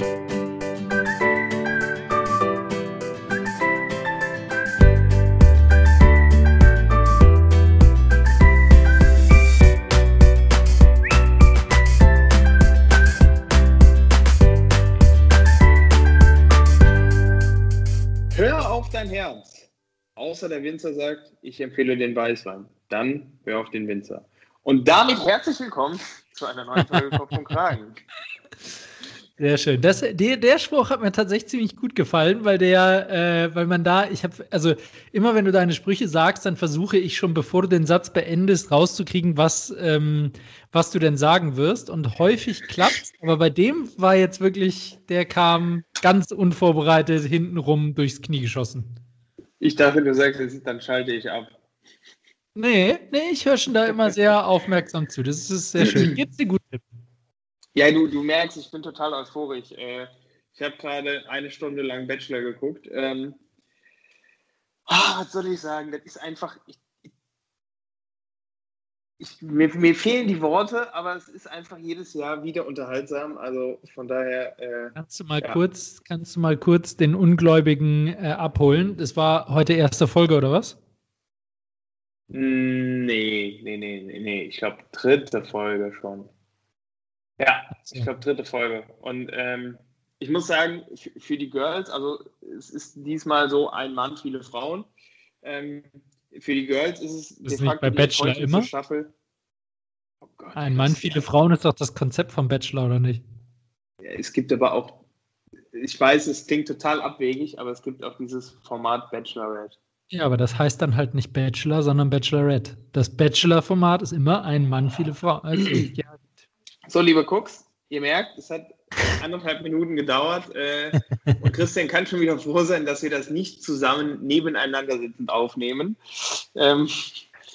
Hör auf dein Herz. Außer der Winzer sagt, ich empfehle den Weißwein. Dann hör auf den Winzer. Und damit herzlich willkommen zu einer neuen Folge Kopf und Kragen. Sehr schön. Das, der, der Spruch hat mir tatsächlich ziemlich gut gefallen, weil der, äh, weil man da, ich habe, also immer wenn du deine Sprüche sagst, dann versuche ich schon, bevor du den Satz beendest, rauszukriegen, was, ähm, was du denn sagen wirst. Und häufig klappt aber bei dem war jetzt wirklich, der kam ganz unvorbereitet hintenrum durchs Knie geschossen. Ich dachte, du sagst jetzt, dann schalte ich ab. Nee, nee, ich höre schon da immer sehr aufmerksam zu. Das ist sehr schön. Geht's dir gut? Tim? Ja, du, du merkst, ich bin total euphorisch. Äh, ich habe gerade eine Stunde lang Bachelor geguckt. Ähm, ah, was soll ich sagen? Das ist einfach. Ich, ich, mir, mir fehlen die Worte, aber es ist einfach jedes Jahr wieder unterhaltsam. Also von daher. Äh, Kannst du mal Ja. kurz, kannst du mal kurz den Ungläubigen äh, abholen? Das war heute erste Folge, oder was? nee, nee, nee, nee, nee. Ich glaube, dritte Folge schon. Ja, ich glaube, dritte Folge. Und ähm, ich muss sagen, für die Girls, also es ist diesmal so ein Mann, viele Frauen. Ähm, für die Girls ist es Ist nicht bei Bachelor immer? Staffel. Oh Gott, Ein Mann, viele Frauen ist doch das Konzept vom Bachelor, oder nicht? Ja, es gibt aber auch, ich weiß, es klingt total abwegig, aber es gibt auch dieses Format Bachelorette. Ja, aber das heißt dann halt nicht Bachelor, sondern Bachelorette. Das Bachelor-Format ist immer ein Mann, viele Frauen. Also, ja, So, liebe Cooks, ihr merkt, es hat anderthalb Minuten gedauert äh, und Christian kann schon wieder froh sein, dass wir das nicht zusammen nebeneinander sitzend aufnehmen. Ähm,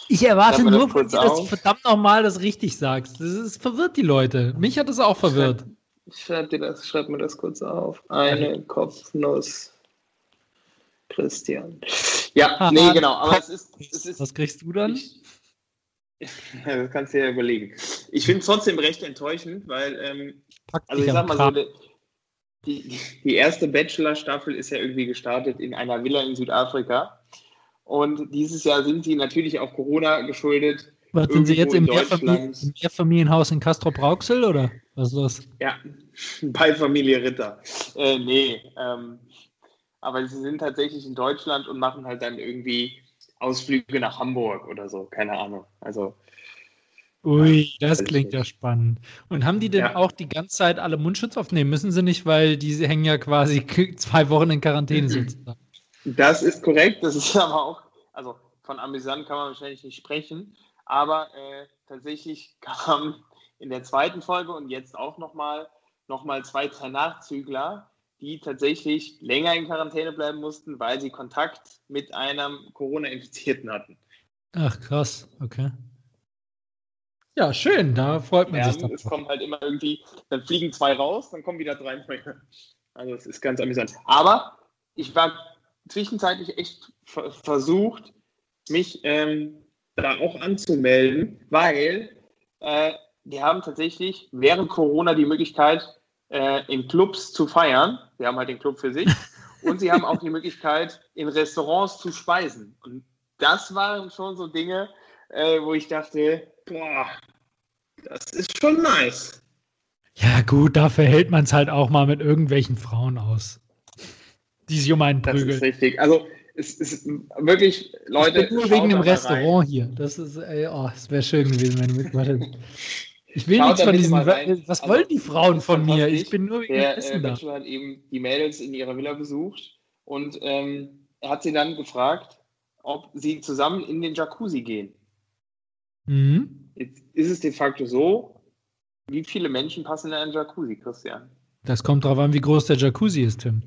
ich erwarte Schreib das nur von dir, dass du verdammt nochmal das richtig sagst. Das ist, verwirrt die Leute. Mich hat es auch verwirrt. ich schreib, dir das, schreib mir das kurz auf. Eine Kopfnuss. Christian. Ja, Ah, nee, genau, aber es ist, es ist Was kriegst du dann? Ich, das kannst du dir ja überlegen. Ich finde es trotzdem recht enttäuschend, weil, ähm, also ich sag mal so, die, die, erste Bachelor-Staffel ist ja irgendwie gestartet in einer Villa in Südafrika. Und dieses Jahr sind sie natürlich auch Corona geschuldet. Was sind Sie jetzt im Mehrfamilien, Mehrfamilienhaus in Castrop-Rauxel oder was ist los? Ja, bei Familie Ritter. Äh, nee, ähm, aber sie sind tatsächlich in Deutschland und machen halt dann irgendwie Ausflüge nach Hamburg oder so, keine Ahnung. Also Ui, das klingt ja spannend. Und haben die denn Ja. auch die ganze Zeit alle Mundschutz aufnehmen? Müssen sie nicht, weil die hängen ja quasi zwei Wochen in Quarantäne sozusagen. Das ist korrekt, das ist aber auch, also von amüsant kann man wahrscheinlich nicht sprechen, aber äh, tatsächlich kamen in der zweiten Folge und jetzt auch nochmal noch mal zwei, drei Nachzügler, die tatsächlich länger in Quarantäne bleiben mussten, weil sie Kontakt mit einem Corona-Infizierten hatten. Ach, krass, okay. Ja, schön, da freut man Ja, sich es kommen halt immer irgendwie, dann fliegen zwei raus, dann kommen wieder drei neue. Also es ist ganz amüsant. Aber ich war zwischenzeitlich echt ver versucht, mich ähm, da auch anzumelden, weil äh, die haben tatsächlich während Corona die Möglichkeit, äh, in Clubs zu feiern. Wir haben halt den Club für sich. Und sie haben auch die Möglichkeit, in Restaurants zu speisen. Und das waren schon so Dinge, äh, wo ich dachte, boah, das ist schon nice. Ja, gut, dafür hält man es halt auch mal mit irgendwelchen Frauen aus. Die sich um einen Das ist prügeln. richtig. Also es ist wirklich, Leute. ich bin nur wegen dem mal rein. Restaurant hier. Das ist, ey, oh, es wäre schön gewesen, wenn du mitgemacht hättest. Ich will Schaut nichts von diesen. rein. Was Also, wollen die Frauen von mir? Ich bin nur wegen Der äh, Essen da. Bachelor hat eben die Mädels in ihrer Villa besucht und ähm, hat sie dann gefragt, ob sie zusammen in den Jacuzzi gehen. Mhm. Jetzt ist es de facto so, wie viele Menschen passen in einen Jacuzzi, Christian? Das kommt drauf an, wie groß der Jacuzzi ist, Tim.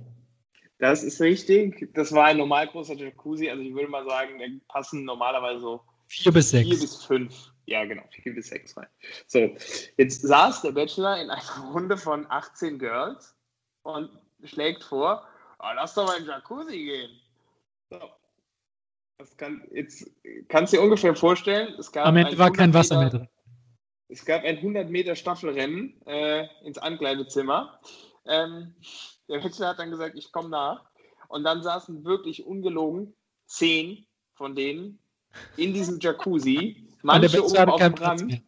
Das ist richtig. Das war ein normal großer Jacuzzi. Also ich würde mal sagen, da passen normalerweise so Vier bis sechs. vier bis fünf. Ja, genau, vier bis sechs rein. So, jetzt saß der Bachelor in einer Runde von 18 Girls und schlägt vor, "Ah, lass doch mal in den Jacuzzi gehen. So. Das kann, jetzt kannst du dir ungefähr vorstellen, es gab Am Ende war kein 100 Wasser mehr drin. Es gab ein 100 Meter Staffelrennen äh, ins Ankleidezimmer. ähm, der Wechsler hat dann gesagt, ich komme nach. Und dann saßen wirklich ungelogen zehn von denen in diesem Jacuzzi. Manche oben auf dem Rand.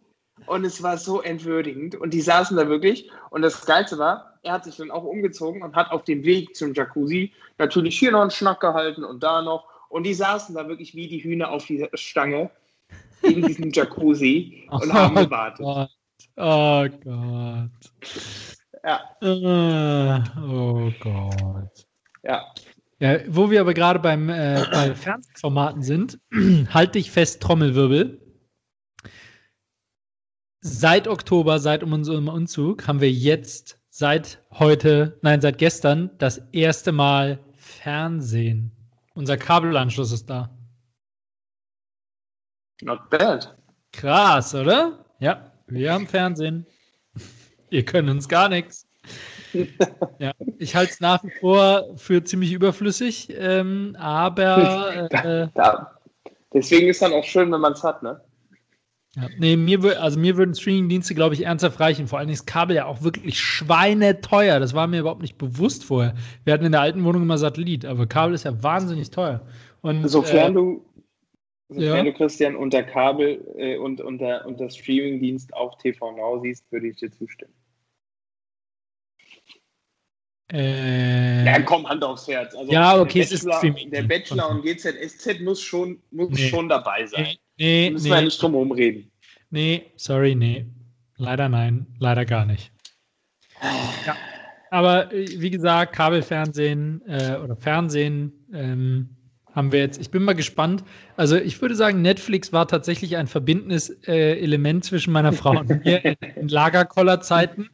Und es war so entwürdigend. Und die saßen da wirklich. Und das Geilste war, er hat sich dann auch umgezogen und hat auf dem Weg zum Jacuzzi natürlich hier noch einen Schnack gehalten und da noch. Und die saßen da wirklich wie die Hühner auf dieser Stange in diesem Jacuzzi und oh haben gewartet. Gott. Oh Gott. Ja. Uh, oh Gott. Ja. ja. Wo wir aber gerade beim äh, bei Fernsehformaten sind, halte ich fest, Trommelwirbel. Seit Oktober, seit unserem Umzug, haben wir jetzt seit heute, nein, seit gestern das erste Mal Fernsehen. Unser Kabelanschluss ist da. Not bad. Krass, oder? Ja, wir haben Fernsehen. Ihr könnt uns gar nichts. ja, ich halte es nach wie vor für ziemlich überflüssig, ähm, aber. Äh, ja, deswegen ist dann auch schön, wenn man es hat, ne? Ja, nee, mir, also mir würden Streaming-Dienste, glaube ich, ernsthaft reichen. Vor allem ist Kabel ja auch wirklich schweineteuer. Das war mir überhaupt nicht bewusst vorher. Wir hatten in der alten Wohnung immer Satellit, aber Kabel ist ja wahnsinnig teuer. Und, sofern äh, du, sofern ja. du Christian unter Kabel äh, und unter, unter Streaming-Dienst auf TV Now siehst, würde ich dir zustimmen. Äh, ja, komm, Hand aufs Herz. Also ja, okay, der Bachelor, es ist Der Bachelor und GZSZ muss schon, muss nee. schon dabei sein. Nee, müssen nee. wir nicht drum herum reden. Nee, sorry, nee. Leider nein, leider gar nicht. Ja. Aber äh, wie gesagt, Kabelfernsehen äh, oder Fernsehen ähm, haben wir jetzt. Ich bin mal gespannt. Also ich würde sagen, Netflix war tatsächlich ein verbindendes äh, Element zwischen meiner Frau und mir in, in Lagerkollerzeiten.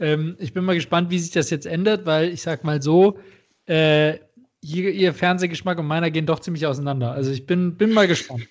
Ähm, ich bin mal gespannt, wie sich das jetzt ändert, weil ich sag mal so, äh, ihr, ihr, Fernsehgeschmack und meiner gehen doch ziemlich auseinander. Also ich bin, bin mal gespannt.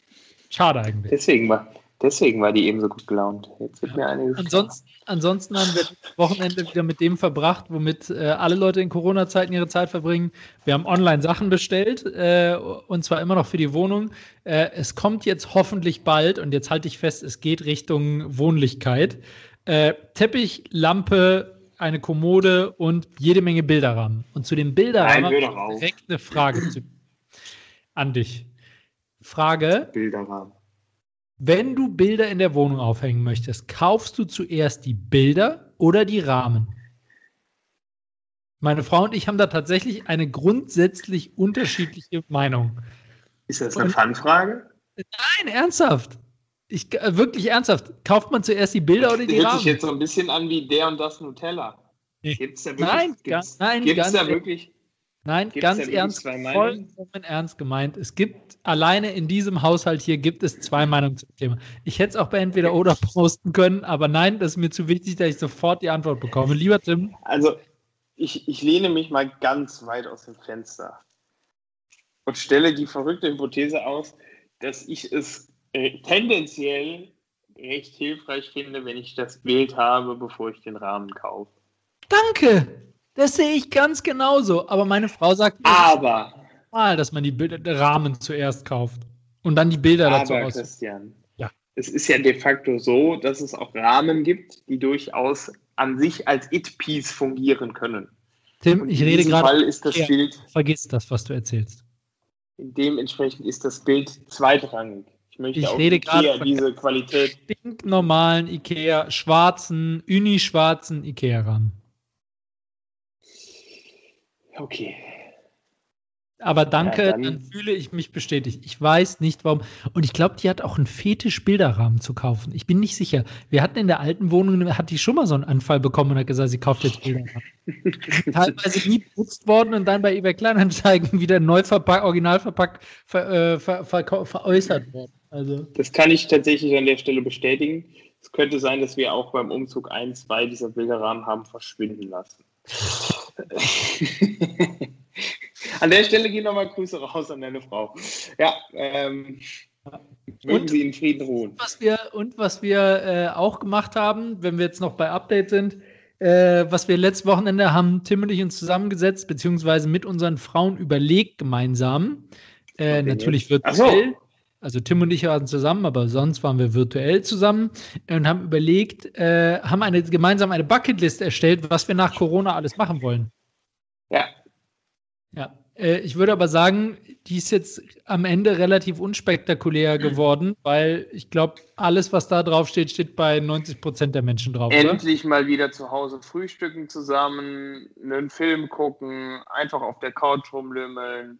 Schade eigentlich. Deswegen war, deswegen war die eben so gut gelaunt. Jetzt wird ja. mir einiges ansonsten, ansonsten haben wir das Wochenende wieder mit dem verbracht, womit äh, alle Leute in Corona-Zeiten ihre Zeit verbringen. Wir haben online Sachen bestellt äh, und zwar immer noch für die Wohnung. Äh, es kommt jetzt hoffentlich bald und jetzt halte ich fest, es geht Richtung Wohnlichkeit. Äh, Teppich, Lampe, eine Kommode und jede Menge Bilderrahmen. Und zu den Bilderrahmen Nein, direkt eine Frage zu, an dich. Frage. Bilderrahmen. Wenn du Bilder in der Wohnung aufhängen möchtest, kaufst du zuerst die Bilder oder die Rahmen? Meine Frau und ich haben da tatsächlich eine grundsätzlich unterschiedliche Meinung. Ist das eine Fanfrage? Nein, ernsthaft. Ich, äh, wirklich ernsthaft. Kauft man zuerst die Bilder oder die Rahmen? Das hört sich jetzt so ein bisschen an wie der und das Nutella. Gibt es da wirklich? Nein, gibt's, nein, gibt's da wirklich? Nein, gibt's ganz ernst, vollkommen ernst gemeint. Es gibt alleine in diesem Haushalt hier gibt es zwei Meinungen zum Thema. Ich hätte es auch bei entweder oder posten können, aber nein, das ist mir zu wichtig, dass ich sofort die Antwort bekomme. Lieber Tim. Also, ich, ich lehne mich mal ganz weit aus dem Fenster und stelle die verrückte Hypothese aus, dass ich es äh, tendenziell recht hilfreich finde, wenn ich das Bild habe, bevor ich den Rahmen kaufe. Danke! Das sehe ich ganz genauso. Aber meine Frau sagt aber mal, dass man die Bilder, Rahmen zuerst kauft und dann die Bilder aber, dazu aus. Christian, ja. es ist ja de facto so, dass es auch Rahmen gibt, die durchaus an sich als It-Piece fungieren können. Tim, ich rede gerade. Fall ist das Bild. Vergiss das, was du erzählst. Dementsprechend ist das Bild zweitrangig. Ich möchte ich auch rede gerade von diese Qualität. Stinknormalen Ikea, schwarzen, unischwarzen Ikea-Rahmen. Okay. Aber danke, ja, dann, dann, fühle ich mich bestätigt. Ich weiß nicht warum. Und ich glaube, die hat auch einen Fetisch, Bilderrahmen zu kaufen. Ich bin nicht sicher. Wir hatten in der alten Wohnung, hat die schon mal so einen Anfall bekommen und hat gesagt, sie kauft jetzt Bilderrahmen. Teilweise nie benutzt worden und dann bei eBay Kleinanzeigen wieder neu verpackt, original verpackt, ver, äh, ver, ver, veräußert worden. Also. Das kann ich tatsächlich an der Stelle bestätigen. Es könnte sein, dass wir auch beim Umzug ein, zwei dieser Bilderrahmen haben verschwinden lassen. an der Stelle gehen nochmal Grüße raus an deine Frau. Ja, ähm, mögen und, Sie in Frieden ruhen. Was wir, und was wir äh, auch gemacht haben, wenn wir jetzt noch bei Update sind, äh, was wir letztes Wochenende haben Tim und ich uns zusammengesetzt, beziehungsweise mit unseren Frauen überlegt gemeinsam. Äh, natürlich virtuell. So. Also Tim und ich waren zusammen, aber sonst waren wir virtuell zusammen und haben überlegt, äh, haben eine, gemeinsam eine Bucketlist erstellt, was wir nach Corona alles machen wollen. Ja. Ja. Äh, ich würde aber sagen, die ist jetzt am Ende relativ unspektakulär geworden, weil ich glaube, alles, was da drauf steht, steht bei 90 Prozent der Menschen drauf. Endlich oder? mal wieder zu Hause frühstücken zusammen, einen Film gucken, einfach auf der Couch rumlümmeln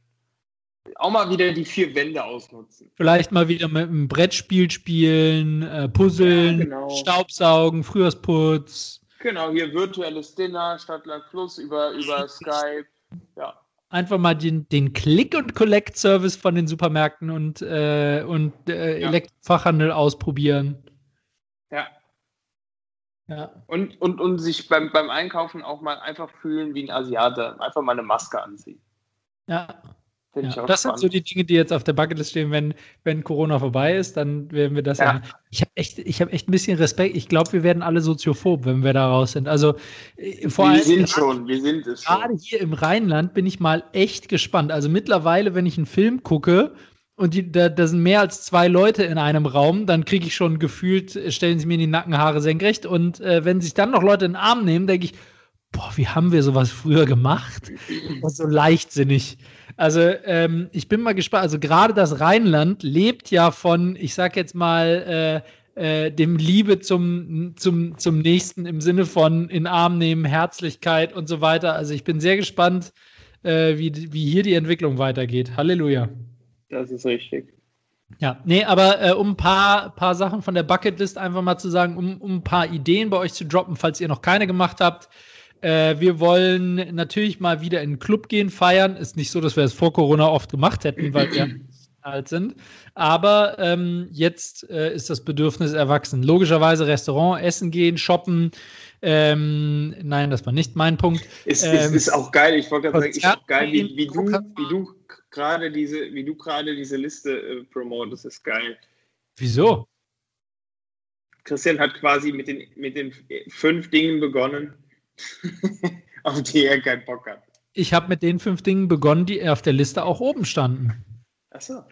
auch mal wieder die vier Wände ausnutzen. Vielleicht mal wieder mit einem Brettspiel spielen, äh, puzzeln, ja, genau. Staubsaugen, Frühjahrsputz. Genau, hier virtuelles Dinner, Stadtland Plus über, über Skype. Ja. Einfach mal den, den Click- und Collect-Service von den Supermärkten und, äh, und äh, ja. Elektrofachhandel ausprobieren. Ja. Ja. Und, und, und sich beim, beim Einkaufen auch mal einfach fühlen wie ein Asiate. Einfach mal eine Maske anziehen. Ja. Ja, das spannend. sind so die Dinge, die jetzt auf der Bucketlist stehen, wenn, wenn Corona vorbei ist, dann werden wir das ja. ich habe echt, ich habe echt ein bisschen Respekt. Ich glaube, wir werden alle soziophob, wenn wir da raus sind. Also äh, vor wir allem. sind schon, wir sind es schon. Gerade hier im Rheinland bin ich mal echt gespannt. Also mittlerweile, wenn ich einen Film gucke und die, da, da sind mehr als zwei Leute in einem Raum, dann kriege ich schon gefühlt, stellen sie mir die Nackenhaare senkrecht. Und äh, wenn sich dann noch Leute in den Arm nehmen, denke ich, boah, wie haben wir sowas früher gemacht? Das so leichtsinnig. Also ähm, ich bin mal gespannt. Also gerade das Rheinland lebt ja von, ich sag jetzt mal, äh, äh, dem Liebe zum, zum, zum Nächsten im Sinne von in Arm nehmen, Herzlichkeit und so weiter. Also ich bin sehr gespannt, äh, wie, wie hier die Entwicklung weitergeht. Halleluja. Das ist richtig. Ja, nee, aber äh, um ein paar, paar Sachen von der Bucketlist einfach mal zu sagen, um, um ein paar Ideen bei euch zu droppen, falls ihr noch keine gemacht habt. Äh, wir wollen natürlich mal wieder in den Club gehen, feiern. Ist nicht so, dass wir es vor Corona oft gemacht hätten, weil wir alt sind. Aber ähm, jetzt äh, ist das Bedürfnis erwachsen. Logischerweise Restaurant, essen gehen, shoppen. Ähm, nein, das war nicht mein Punkt. Es, ähm, es ist auch geil. Ich wollte gerade sagen, ist auch geil, wie, wie du, wie du gerade diese, wie du gerade diese Liste äh, promotest. Ist geil. Wieso? Christian hat quasi mit den, mit den fünf Dingen begonnen, auf die er keinen Bock hat. Ich habe mit den fünf Dingen begonnen, die auf der Liste auch oben standen. Achso.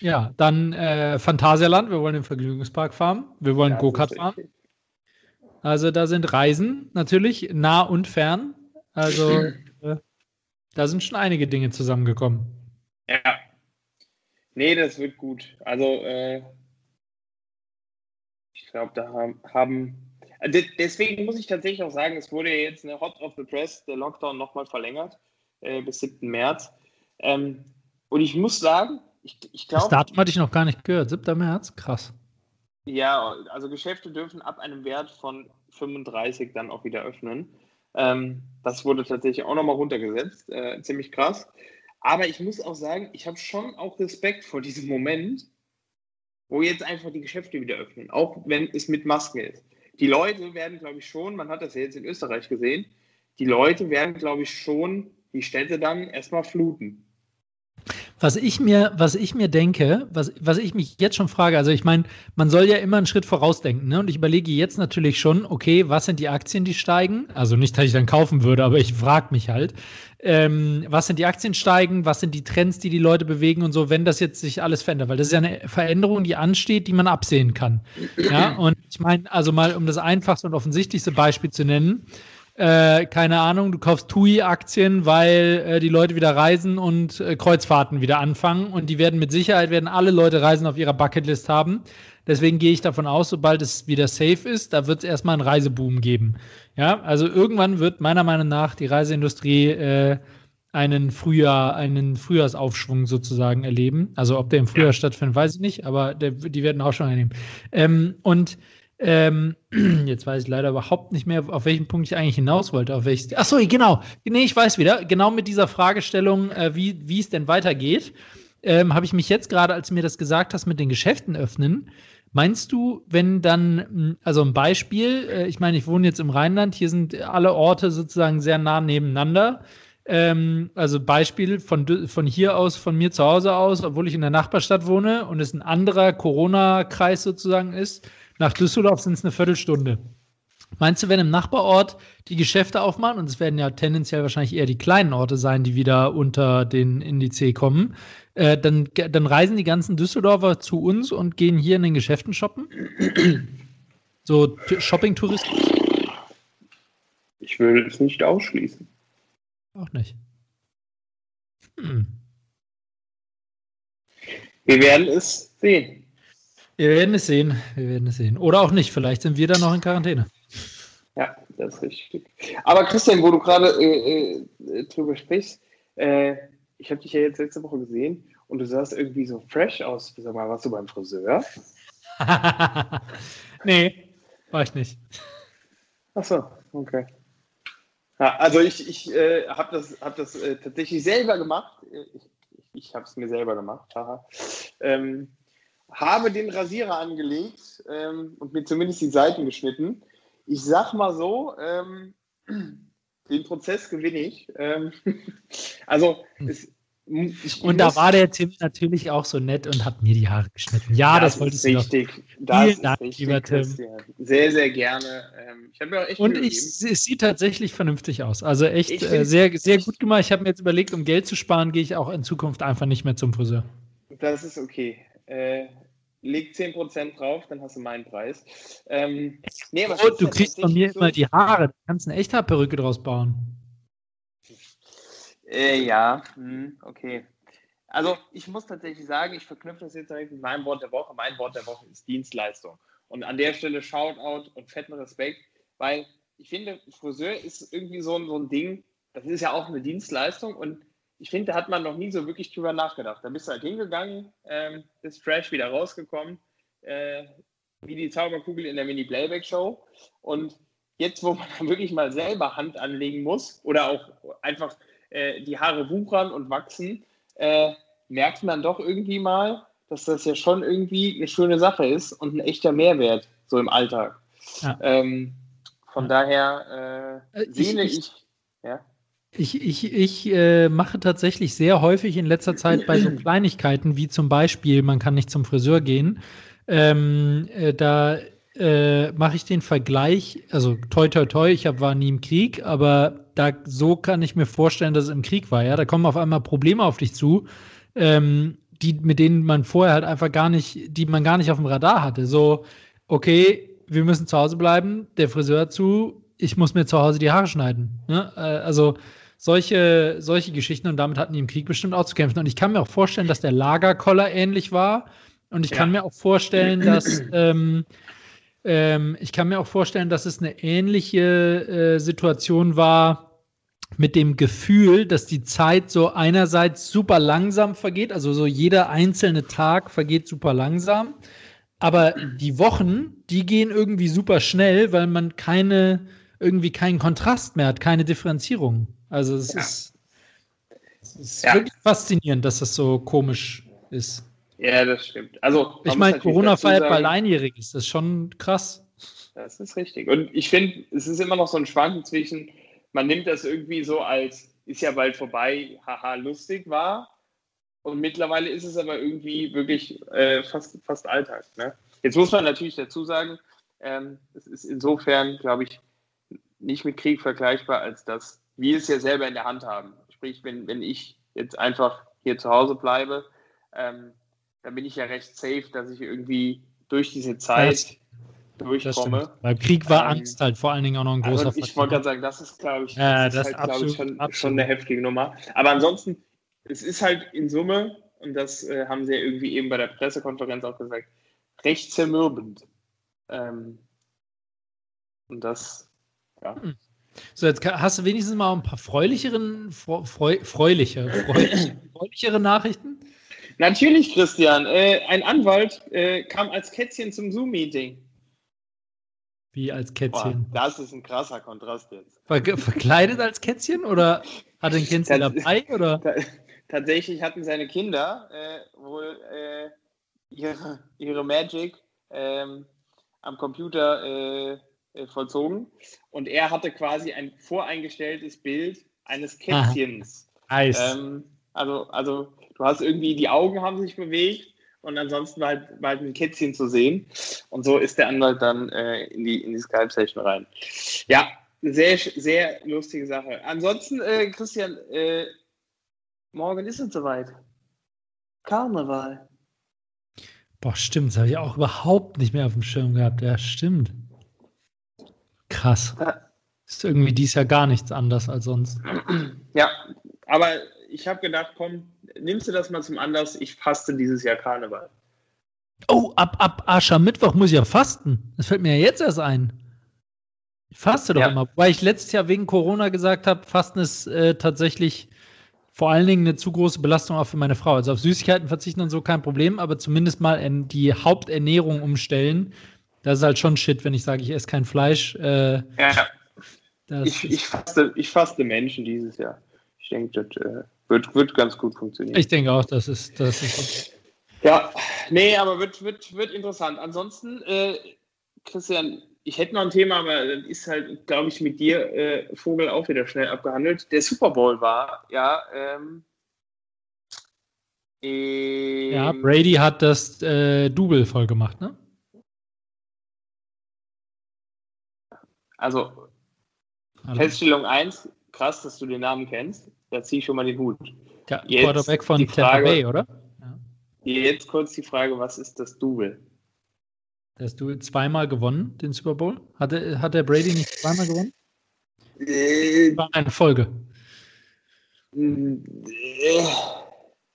Ja, dann äh, Phantasialand, wir wollen den Vergnügungspark fahren, wir wollen ja, Go-Kart fahren. Also da sind Reisen natürlich nah und fern. Also äh, da sind schon einige Dinge zusammengekommen. Ja. Nee, das wird gut. Also äh, ich glaube, da haben, deswegen muss ich tatsächlich auch sagen, es wurde jetzt eine Hot of the Press, der Lockdown nochmal verlängert äh, bis 7. März. Ähm, und ich muss sagen, ich, ich glaube. Das Datum hatte ich noch gar nicht gehört. 7. März? Krass. Ja, also Geschäfte dürfen ab einem Wert von 35 dann auch wieder öffnen. Ähm, das wurde tatsächlich auch nochmal runtergesetzt. Äh, ziemlich krass. Aber ich muss auch sagen, ich habe schon auch Respekt vor diesem Moment, wo jetzt einfach die Geschäfte wieder öffnen, auch wenn es mit Masken ist die Leute werden, glaube ich, schon, man hat das ja jetzt in Österreich gesehen, die Leute werden, glaube ich, schon die Städte dann erstmal fluten. Was ich mir, was ich mir denke, was, was ich mich jetzt schon frage, also ich meine, man soll ja immer einen Schritt vorausdenken, ne? Und ich überlege jetzt natürlich schon, okay, was sind die Aktien, die steigen? Also nicht, dass ich dann kaufen würde, aber ich frage mich halt, ähm, was sind die Aktien steigen, was sind die Trends, die die Leute bewegen und so, wenn das jetzt sich alles verändert, weil das ist ja eine Veränderung, die ansteht, die man absehen kann. Ja, und ich meine, also mal um das einfachste und offensichtlichste Beispiel zu nennen, äh, keine Ahnung, du kaufst TUI-Aktien, weil äh, die Leute wieder reisen und äh, Kreuzfahrten wieder anfangen und die werden mit Sicherheit, werden alle Leute Reisen auf ihrer Bucketlist haben. Deswegen gehe ich davon aus, sobald es wieder safe ist, da wird es erstmal einen Reiseboom geben. Ja, also irgendwann wird meiner Meinung nach die Reiseindustrie äh, einen Frühjahr, einen Frühjahrsaufschwung sozusagen erleben. Also ob der im Frühjahr ja. stattfindet, weiß ich nicht, aber der, die werden auch schon erleben. Ähm, und ähm, jetzt weiß ich leider überhaupt nicht mehr, auf welchen Punkt ich eigentlich hinaus wollte. Auf welches, achso, genau. Nee, ich weiß wieder. Genau mit dieser Fragestellung, äh, wie, wie es denn weitergeht, ähm, habe ich mich jetzt gerade, als du mir das gesagt hast, mit den Geschäften öffnen. Meinst du, wenn dann, hm, also ein Beispiel, äh, ich meine, ich wohne jetzt im Rheinland, hier sind alle Orte sozusagen sehr nah nebeneinander. Ähm, also Beispiel von, von hier aus, von mir zu Hause aus, obwohl ich in der Nachbarstadt wohne und es ein anderer Corona-Kreis sozusagen ist, nach Düsseldorf sind es eine Viertelstunde. Meinst du, wenn im Nachbarort die Geschäfte aufmachen, und es werden ja tendenziell wahrscheinlich eher die kleinen Orte sein, die wieder unter den Indiz kommen, äh, dann, dann reisen die ganzen Düsseldorfer zu uns und gehen hier in den Geschäften shoppen? so Shopping-Tourismus? Ich will es nicht ausschließen. Auch nicht. Hm. Wir werden es sehen. Wir werden es sehen. Wir werden es sehen. Oder auch nicht. Vielleicht sind wir dann noch in Quarantäne. Ja, das ist richtig. Aber Christian, wo du gerade äh, äh, drüber sprichst, äh, ich habe dich ja jetzt letzte Woche gesehen und du sahst irgendwie so fresh aus. Sag mal, warst du beim Friseur? nee, war ich nicht. Ach so, okay. Ja, also ich, ich äh, habe das, hab das äh, tatsächlich selber gemacht. Ich, ich habe es mir selber gemacht. Ähm, habe den Rasierer angelegt ähm, und mir zumindest die Seiten geschnitten. Ich sag mal so, ähm, den Prozess gewinne ich. Ähm, also es, ich, und da war der Tim natürlich auch so nett und hat mir die Haare geschnitten. Ja, das, das wollte ich richtig. Das Vielen Dank, richtig, lieber Tim. Sehr, sehr gerne. Ähm, ich mir auch echt und ich, es sieht tatsächlich vernünftig aus. Also echt äh, sehr, sehr gut gemacht. Ich habe mir jetzt überlegt, um Geld zu sparen, gehe ich auch in Zukunft einfach nicht mehr zum Friseur. Das ist okay. Äh, leg 10% drauf, dann hast du meinen Preis. Ähm, nee, oh, du kriegst von mir so immer die Haare. Du kannst eine echte Perücke draus bauen. Äh, ja, hm, okay. Also ich muss tatsächlich sagen, ich verknüpfe das jetzt direkt mit meinem Wort der Woche. Mein Wort der Woche ist Dienstleistung. Und an der Stelle Shoutout und fetten Respekt, weil ich finde, Friseur ist irgendwie so, so ein Ding, das ist ja auch eine Dienstleistung und ich finde, da hat man noch nie so wirklich drüber nachgedacht. Da bist du halt hingegangen, ähm, bist fresh wieder rausgekommen, äh, wie die Zauberkugel in der Mini-Playback-Show. Und jetzt, wo man dann wirklich mal selber Hand anlegen muss oder auch einfach äh, die Haare wuchern und wachsen, äh, merkt man doch irgendwie mal, dass das ja schon irgendwie eine schöne Sache ist und ein echter Mehrwert so im Alltag. Ja. Ähm, von ja. daher äh, äh sehne ich, ich, ja. Ich, ich, ich äh, mache tatsächlich sehr häufig in letzter Zeit bei so Kleinigkeiten, wie zum Beispiel, man kann nicht zum Friseur gehen. Ähm, äh, da äh, mache ich den Vergleich, also toi toi toi, ich hab, war nie im Krieg, aber da so kann ich mir vorstellen, dass es im Krieg war, ja. Da kommen auf einmal Probleme auf dich zu, ähm, die, mit denen man vorher halt einfach gar nicht, die man gar nicht auf dem Radar hatte. So, okay, wir müssen zu Hause bleiben, der Friseur zu, ich muss mir zu Hause die Haare schneiden. Ne? Äh, also solche, solche Geschichten und damit hatten die im Krieg bestimmt auch zu kämpfen. Und ich kann mir auch vorstellen, dass der Lagerkoller ähnlich war. Und ich ja. kann mir auch vorstellen, dass ähm, ähm, ich kann mir auch vorstellen, dass es eine ähnliche äh, Situation war mit dem Gefühl, dass die Zeit so einerseits super langsam vergeht, also so jeder einzelne Tag vergeht super langsam, aber die Wochen, die gehen irgendwie super schnell, weil man keine irgendwie keinen Kontrast mehr hat, keine Differenzierung. Also es ja. ist, es ist ja. wirklich faszinierend, dass das so komisch ist. Ja, das stimmt. Also, ich meine, Corona feiert bei Einjähriges, das ist schon krass. Das ist richtig. Und ich finde, es ist immer noch so ein Schwanken zwischen, man nimmt das irgendwie so als, ist ja bald vorbei, haha, lustig war. Und mittlerweile ist es aber irgendwie wirklich äh, fast, fast Alltag. Ne? Jetzt muss man natürlich dazu sagen, ähm, es ist insofern, glaube ich, nicht mit Krieg vergleichbar, als dass wir es ja selber in der Hand haben. Sprich, wenn, wenn ich jetzt einfach hier zu Hause bleibe, ähm, dann bin ich ja recht safe, dass ich irgendwie durch diese Zeit das, durchkomme. Beim Krieg war ähm, Angst halt vor allen Dingen auch noch ein großer also Ich wollte gerade sagen, das ist, glaube ich, ja, das, das ist halt, absolut, ich, schon, schon, eine heftige Nummer. Aber ansonsten, es ist halt in Summe, und das äh, haben sie ja irgendwie eben bei der Pressekonferenz auch gesagt, recht zermürbend. Ähm, und das, ja. Hm. So, jetzt hast du wenigstens mal ein paar freulicheren, freu, freuliche, freuliche, freulichere Nachrichten? Natürlich, Christian. Äh, ein Anwalt äh, kam als Kätzchen zum Zoom-Meeting. Wie als Kätzchen? Boah, das ist ein krasser Kontrast jetzt. Ver verkleidet als Kätzchen oder hat ein Kätzchen dabei? Oder? Tatsächlich hatten seine Kinder äh, wohl äh, ihre, ihre Magic ähm, am Computer äh, vollzogen. Und er hatte quasi ein voreingestelltes Bild eines Kätzchens. Ähm, also, also du hast irgendwie, die Augen haben sich bewegt und ansonsten war halt, war halt ein Kätzchen zu sehen. Und so ist der Anwalt dann äh, in die, in die Skype-Session rein. Ja, sehr, sehr lustige Sache. Ansonsten, äh, Christian, äh, morgen ist es soweit. Karneval. Boah, stimmt, das habe ich auch überhaupt nicht mehr auf dem Schirm gehabt. Ja, stimmt. Krass. Ist irgendwie dies Jahr gar nichts anders als sonst. Ja, aber ich habe gedacht, komm, nimmst du das mal zum Anlass, ich faste dieses Jahr Karneval. Oh, ab, ab Aschermittwoch muss ich ja fasten. Das fällt mir ja jetzt erst ein. Ich faste doch ja. immer. Weil ich letztes Jahr wegen Corona gesagt habe, Fasten ist äh, tatsächlich vor allen Dingen eine zu große Belastung auch für meine Frau. Also auf Süßigkeiten verzichten und so kein Problem, aber zumindest mal in die Haupternährung umstellen. Das ist halt schon Shit, wenn ich sage, ich esse kein Fleisch. Äh, ja. Ich, ich, faste, ich faste Menschen dieses Jahr. Ich denke, das äh, wird, wird ganz gut funktionieren. Ich denke auch, das ist. Das ist ja, nee, aber wird, wird, wird interessant. Ansonsten, äh, Christian, ich hätte noch ein Thema, aber das ist halt, glaube ich, mit dir, äh, Vogel, auch wieder schnell abgehandelt. Der Super Bowl war, ja. Ähm, ja, Brady hat das äh, Double voll gemacht, ne? Also, Hallo. Feststellung 1, krass, dass du den Namen kennst. Da ziehe ich schon mal den Hut. Ja, jetzt Quarterback von Tampa Bay, oder? Ja. Jetzt kurz die Frage, was ist das Double? Hast du zweimal gewonnen, den Super Bowl? Hat der, hat der Brady nicht zweimal gewonnen? Äh, war eine Folge.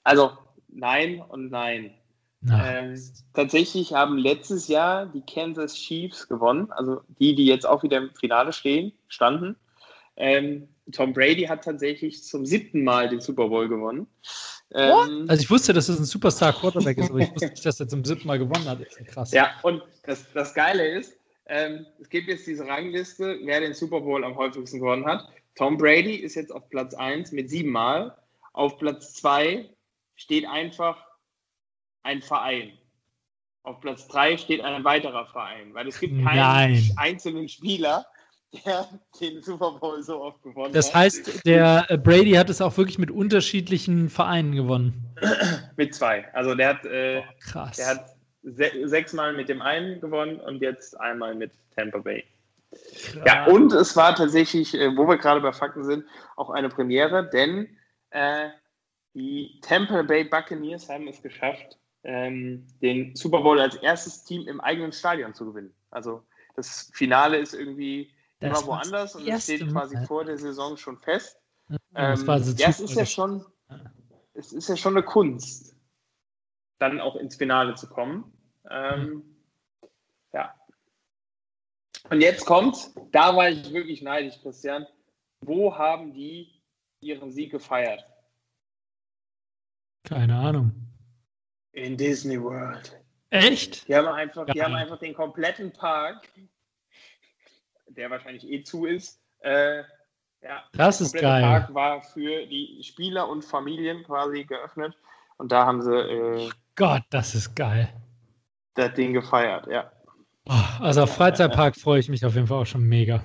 Also nein und nein. Ähm, tatsächlich haben letztes Jahr die Kansas Chiefs gewonnen, also die, die jetzt auch wieder im Finale stehen, standen. Ähm, Tom Brady hat tatsächlich zum siebten Mal den Super Bowl gewonnen. Ähm, also ich wusste, dass es ein Superstar-Quarterback ist, aber ich wusste nicht, dass er zum siebten Mal gewonnen hat. krass. Ja, und das, das Geile ist, ähm, es gibt jetzt diese Rangliste, wer den Super Bowl am häufigsten gewonnen hat. Tom Brady ist jetzt auf Platz 1 mit sieben Mal. Auf Platz 2 steht einfach ein Verein. Auf Platz 3 steht ein weiterer Verein, weil es gibt keinen Nein. einzelnen Spieler, der den Super Bowl so oft gewonnen hat. Das heißt, der äh, Brady hat es auch wirklich mit unterschiedlichen Vereinen gewonnen. mit zwei. Also der hat, äh, oh, krass. Der hat se sechsmal mit dem einen gewonnen und jetzt einmal mit Tampa Bay. Krass. Ja, und es war tatsächlich, äh, wo wir gerade bei Fakten sind, auch eine Premiere, denn äh, die Tampa Bay Buccaneers haben es geschafft, ähm, den Super Bowl als erstes Team im eigenen Stadion zu gewinnen. Also das Finale ist irgendwie das immer woanders und es steht quasi Mal. vor der Saison schon fest. Ja, ähm, so ja es ist ja schon, es ist ja schon eine Kunst, dann auch ins Finale zu kommen. Ähm, ja. Und jetzt kommt, da war ich wirklich neidisch, Christian. Wo haben die ihren Sieg gefeiert? Keine Ahnung. In Disney World. Echt? Die haben einfach, die haben einfach den kompletten Park der wahrscheinlich eh zu ist. Äh, ja, das ist geil. Der Park war für die Spieler und Familien quasi geöffnet und da haben sie. Äh, Gott, das ist geil. Das Ding gefeiert, ja. Oh, also auf Freizeitpark freue ich mich auf jeden Fall auch schon mega.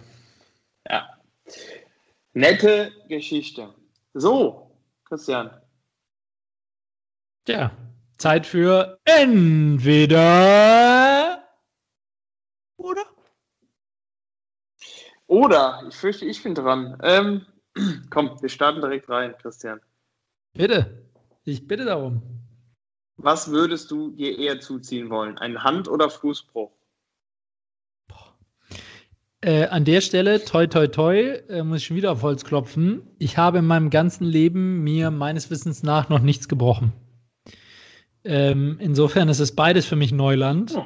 Ja. Nette Geschichte. So, Christian. Tja, Zeit für entweder oder oder, ich fürchte, ich bin dran. Ähm, komm, wir starten direkt rein, Christian. Bitte. Ich bitte darum. Was würdest du dir eher zuziehen wollen? Ein Hand- oder Fußbruch? Äh, an der Stelle, toi, toi, toi, äh, muss ich schon wieder auf Holz klopfen. Ich habe in meinem ganzen Leben mir meines Wissens nach noch nichts gebrochen. Ähm, insofern ist es beides für mich Neuland. Oh.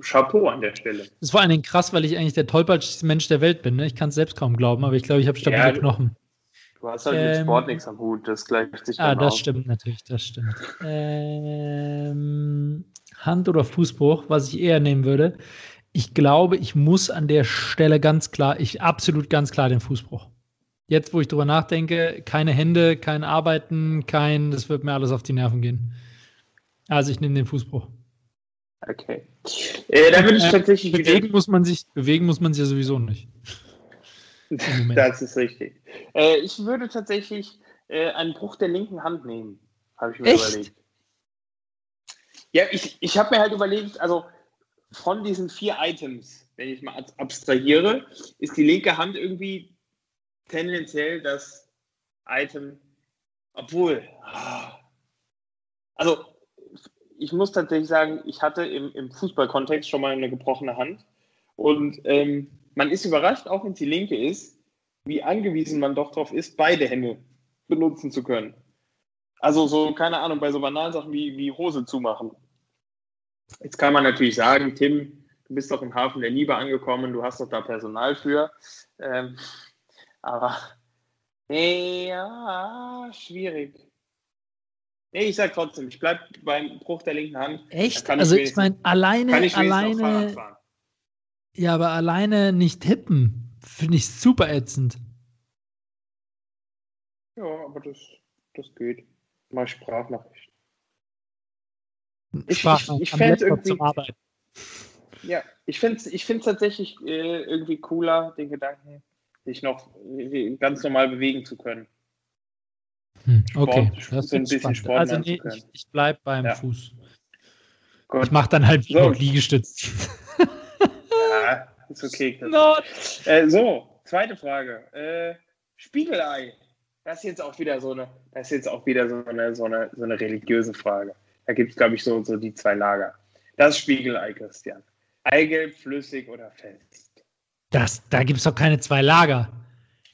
Chapeau an der Stelle. Das ist vor allen Dingen krass, weil ich eigentlich der tollpatschigste Mensch der Welt bin. Ne? Ich kann es selbst kaum glauben, aber ich glaube, ich habe stabile ja, Knochen. Du hast halt ähm, mit Sport nichts am Hut, das gleicht sich Ah, das auf. stimmt natürlich, das stimmt. Ähm, Hand- oder Fußbruch, was ich eher nehmen würde. Ich glaube, ich muss an der Stelle ganz klar, ich absolut ganz klar den Fußbruch. Jetzt, wo ich drüber nachdenke, keine Hände, kein Arbeiten, kein, das wird mir alles auf die Nerven gehen. Also ich nehme den Fußbruch. Okay. Äh, da würde ich äh, tatsächlich. Bewegen muss man sich, bewegen muss man sich ja sowieso nicht. das ist richtig. Äh, ich würde tatsächlich äh, einen Bruch der linken Hand nehmen, habe ich mir Echt? überlegt. Ja, ich, ich habe mir halt überlegt, also von diesen vier Items, wenn ich mal abstrahiere, ist die linke Hand irgendwie tendenziell das Item, obwohl, ah, also ich muss tatsächlich sagen, ich hatte im, im Fußballkontext schon mal eine gebrochene Hand und ähm, man ist überrascht, auch wenn es die linke ist, wie angewiesen man doch darauf ist, beide Hände benutzen zu können. Also so, keine Ahnung, bei so banalen Sachen wie, wie Hose zumachen. Jetzt kann man natürlich sagen, Tim, du bist doch im Hafen der Liebe angekommen, du hast doch da Personal für. Ähm, aber ja, schwierig. Nee, ich sag trotzdem, ich bleibe beim Bruch der linken Hand. Echt? Also ich, ich meine, alleine, ich alleine. Ja, aber alleine nicht tippen, finde ich super ätzend. Ja, aber das, das geht. Mal Sprachnachricht. Ich, ich, ich fände irgendwie. Ja, ich finde es ich tatsächlich äh, irgendwie cooler, den Gedanken, sich noch ganz normal bewegen zu können. Hm, okay, Sport, das so ein bisschen. Sport Also nee, ich, ich bleibe beim ja. Fuß. Gut. Ich mache dann halt so. Liegestütz. ja, ist okay. Äh, so, zweite Frage. Äh, Spiegelei. Das ist jetzt auch wieder so eine, das ist jetzt auch wieder so eine, so eine, so eine religiöse Frage. Da gibt es, glaube ich, so, so die zwei Lager. Das Spiegelei, Christian. Eigelb, flüssig oder fest? Das, da gibt es doch keine zwei Lager.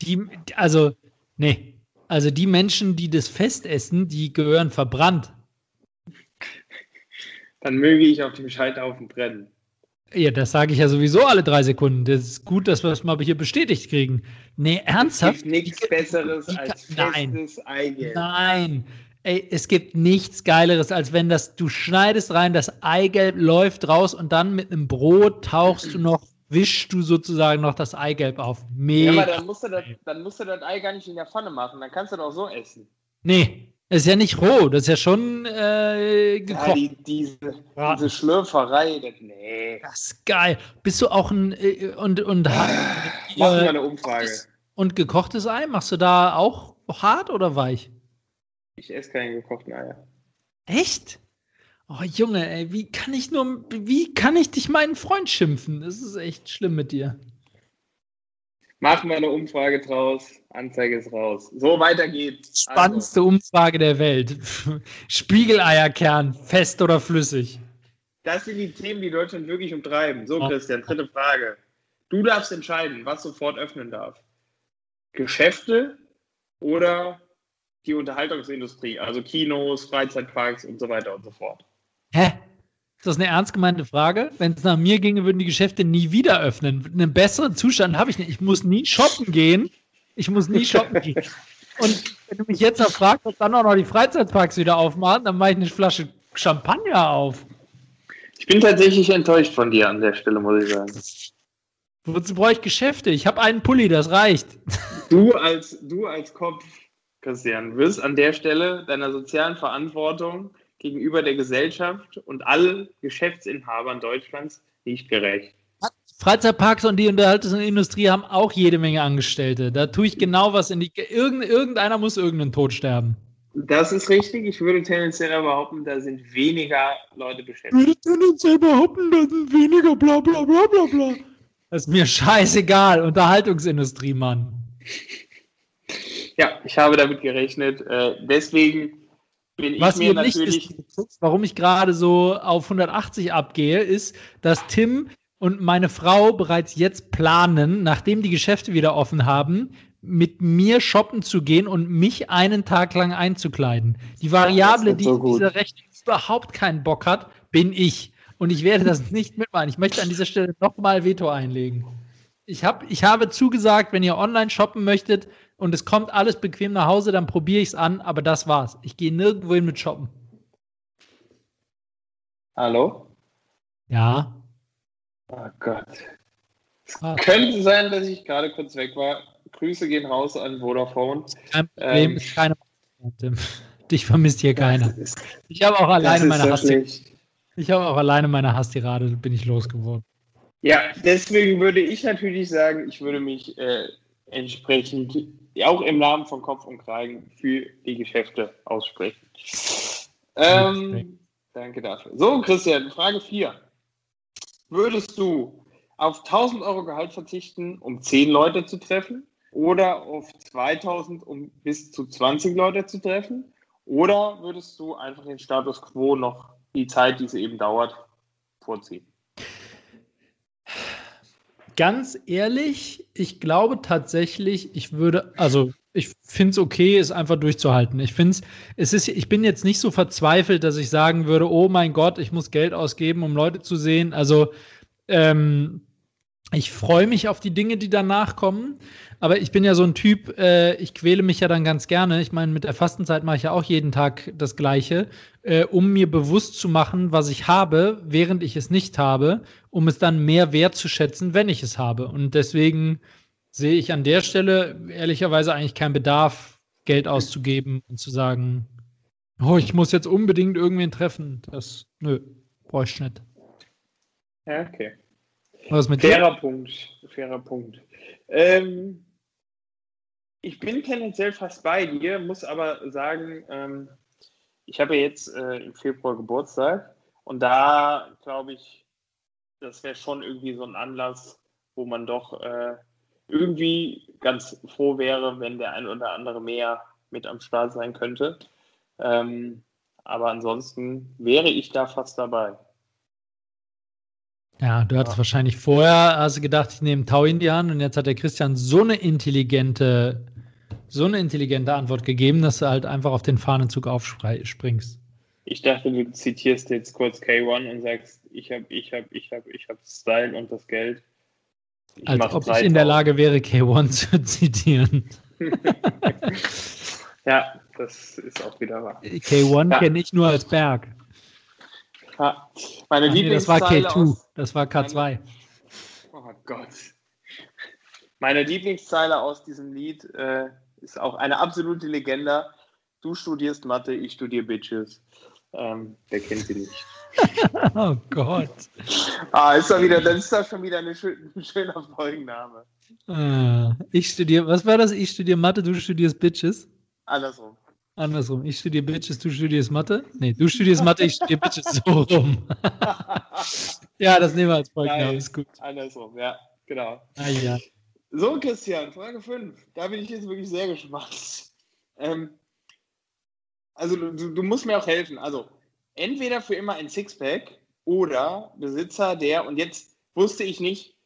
Die, also, nee. Also die Menschen, die das fest essen, die gehören verbrannt. Dann möge ich auf dem Scheiterhaufen brennen. Ja, das sage ich ja sowieso alle drei Sekunden. Das ist gut, dass wir das mal hier bestätigt kriegen. Nee, ernsthaft? Es gibt nichts Besseres als festes nein, Eigelb. Nein, ey, es gibt nichts Geileres, als wenn das, du schneidest rein, das Eigelb läuft raus und dann mit einem Brot tauchst du noch, wischst du sozusagen noch das Eigelb auf. Mega. Ja, aber dann musst, du das, dann musst du das Ei gar nicht in der Pfanne machen, dann kannst du das auch so essen. Nee, das ist ja nicht roh, das ist ja schon äh, gekocht. Ja, die, diese, diese Schlürferei, das, nee. Das ist geil. Bist du auch ein äh, und und Machen wir eine Umfrage. Und gekochtes Ei, machst du da auch hart oder weich? Ich esse keine gekochten Eier. Echt? Oh Junge, ey, wie kann ich nur, wie kann ich dich meinen Freund schimpfen? Das ist echt schlimm mit dir. Machen wir eine Umfrage draus. Anzeige ist raus. So, weiter geht's. Spannendste also. Umfrage der Welt. Spiegeleierkern, fest oder flüssig? Das sind die Themen, die Deutschland wirklich umtreiben. So, Christian, dritte Frage. Du darfst entscheiden, was sofort öffnen darf. Geschäfte oder die Unterhaltungsindustrie, also Kinos, Freizeitparks und so weiter und so fort. Hä? Ist das eine ernst gemeinte Frage? Wenn es nach mir ginge, würden die Geschäfte nie wieder öffnen. Einen besseren Zustand habe ich nicht. Ich muss nie shoppen gehen. Ich muss nie shoppen gehen. Und wenn du mich jetzt noch fragst, ob dann auch noch die Freizeitparks wieder aufmachen, dann mache ich eine Flasche Champagner auf. Ich bin tatsächlich enttäuscht von dir an der Stelle, muss ich sagen. Wozu brauche ich Geschäfte? Ich habe einen Pulli, das reicht. Du als, du als Kopf, Christian, wirst an der Stelle deiner sozialen Verantwortung gegenüber der Gesellschaft und allen Geschäftsinhabern Deutschlands nicht gerecht. Freizeitparks und die Unterhaltungsindustrie haben auch jede Menge Angestellte. Da tue ich genau was in die. Irgend, irgendeiner muss irgendeinen Tod sterben. Das ist richtig. Ich würde tendenziell behaupten, da sind weniger Leute beschäftigt. Ich würde tendenziell behaupten, da sind weniger bla bla bla bla bla. Das ist mir scheißegal. Unterhaltungsindustrie, Mann. Ja, ich habe damit gerechnet. Äh, deswegen bin Was ich mir natürlich. Ist, warum ich gerade so auf 180 abgehe, ist, dass Tim und meine Frau bereits jetzt planen, nachdem die Geschäfte wieder offen haben, mit mir shoppen zu gehen und mich einen Tag lang einzukleiden. Die Variable, die so in dieser Rechnung überhaupt keinen Bock hat, bin ich. Und ich werde das nicht mitmachen. Ich möchte an dieser Stelle nochmal Veto einlegen. Ich, hab, ich habe zugesagt, wenn ihr online shoppen möchtet, und es kommt alles bequem nach Hause, dann probiere ich es an, aber das war's. Ich gehe nirgendwo hin mit Shoppen. Hallo? Ja. Oh Gott. Es ah. könnte sein, dass ich gerade kurz weg war. Grüße gehen raus an Vodafone. Kein Problem, ähm, ist keine Dich vermisst hier keiner. Ist, ich habe auch alleine meine Hass. Ich habe auch alleine meine Hasstirade, bin ich losgeworden. Ja, deswegen würde ich natürlich sagen, ich würde mich äh, entsprechend auch im Namen von Kopf und Kragen für die Geschäfte aussprechen. Ähm, Danke dafür. So, Christian, Frage 4. Würdest du auf 1000 Euro Gehalt verzichten, um 10 Leute zu treffen? Oder auf 2000, um bis zu 20 Leute zu treffen? Oder würdest du einfach den Status quo noch die Zeit, die es eben dauert, vorziehen? Ganz ehrlich, ich glaube tatsächlich, ich würde, also ich finde es okay, es einfach durchzuhalten. Ich finde es ist, ich bin jetzt nicht so verzweifelt, dass ich sagen würde, oh mein Gott, ich muss Geld ausgeben, um Leute zu sehen. Also ähm, ich freue mich auf die Dinge, die danach kommen. Aber ich bin ja so ein Typ, äh, ich quäle mich ja dann ganz gerne. Ich meine, mit der Fastenzeit mache ich ja auch jeden Tag das Gleiche, äh, um mir bewusst zu machen, was ich habe, während ich es nicht habe, um es dann mehr wertzuschätzen, wenn ich es habe. Und deswegen sehe ich an der Stelle ehrlicherweise eigentlich keinen Bedarf, Geld auszugeben und zu sagen, oh, ich muss jetzt unbedingt irgendwen treffen. Das, nö, brauche ich nicht. Ja, okay. Was mit fairer dir? Punkt, fairer Punkt. Ähm, ich bin tendenziell fast bei dir, muss aber sagen, ähm, ich habe jetzt äh, im Februar Geburtstag und da glaube ich, das wäre schon irgendwie so ein Anlass, wo man doch äh, irgendwie ganz froh wäre, wenn der ein oder andere mehr mit am Start sein könnte. Ähm, aber ansonsten wäre ich da fast dabei. Ja, du hattest ja. wahrscheinlich vorher, hast du gedacht, ich nehme Tau-Indian und jetzt hat der Christian so eine intelligente, so eine intelligente Antwort gegeben, dass du halt einfach auf den Fahnenzug aufspringst. Ich dachte, du zitierst jetzt kurz K1 und sagst, ich habe, ich habe, ich habe, ich habe Style und das Geld. Ich Als ob ich in der Lage wäre, K1 zu zitieren. ja, das ist auch wieder wahr. K1 ja. kenne ich nur als Berg. Ja. Meine Ach, nee, das war K2, das war K2. Meine, oh Gott. Meine Lieblingszeile aus diesem Lied äh, ist auch eine absolute Legende. Du studierst Mathe, ich studiere Bitches. Ähm, wer kennt sie nicht? oh Gott. Ah, ist doch wieder, das ist doch schon wieder ein schöner Folgenname. Ah, ich studiere, was war das? Ich studiere Mathe, du studierst Bitches? Andersrum. Andersrum. Ich studiere Bitches, du studierst Mathe? Nee, du studierst Mathe, ich studiere Bitches. So rum. ja, das nehmen wir als Folgenname, ist gut. Andersrum, ja, genau. Ah, ja. So, Christian, Frage 5. Da bin ich jetzt wirklich sehr gespannt. Ähm, also, du, du musst mir auch helfen. Also, entweder für immer ein Sixpack oder Besitzer der, und jetzt wusste ich nicht,